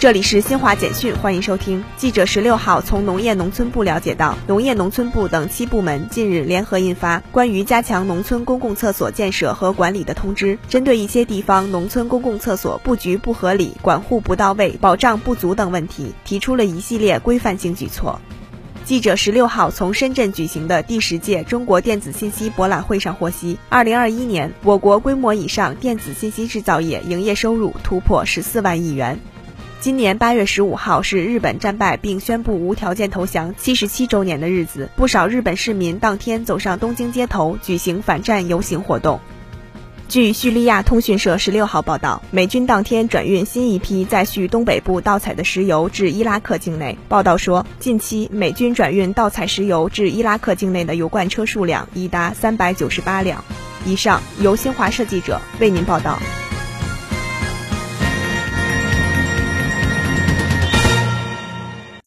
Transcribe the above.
这里是新华简讯，欢迎收听。记者十六号从农业农村部了解到，农业农村部等七部门近日联合印发《关于加强农村公共厕所建设和管理的通知》，针对一些地方农村公共厕所布局不合理、管护不到位、保障不足等问题，提出了一系列规范性举措。记者十六号从深圳举行的第十届中国电子信息博览会上获悉，二零二一年我国规模以上电子信息制造业营业收入突破十四万亿元。今年八月十五号是日本战败并宣布无条件投降七十七周年的日子，不少日本市民当天走上东京街头举行反战游行活动。据叙利亚通讯社十六号报道，美军当天转运新一批在叙东北部盗采的石油至伊拉克境内。报道说，近期美军转运盗采石油至伊拉克境内的油罐车数量已达三百九十八辆。以上由新华社记者为您报道。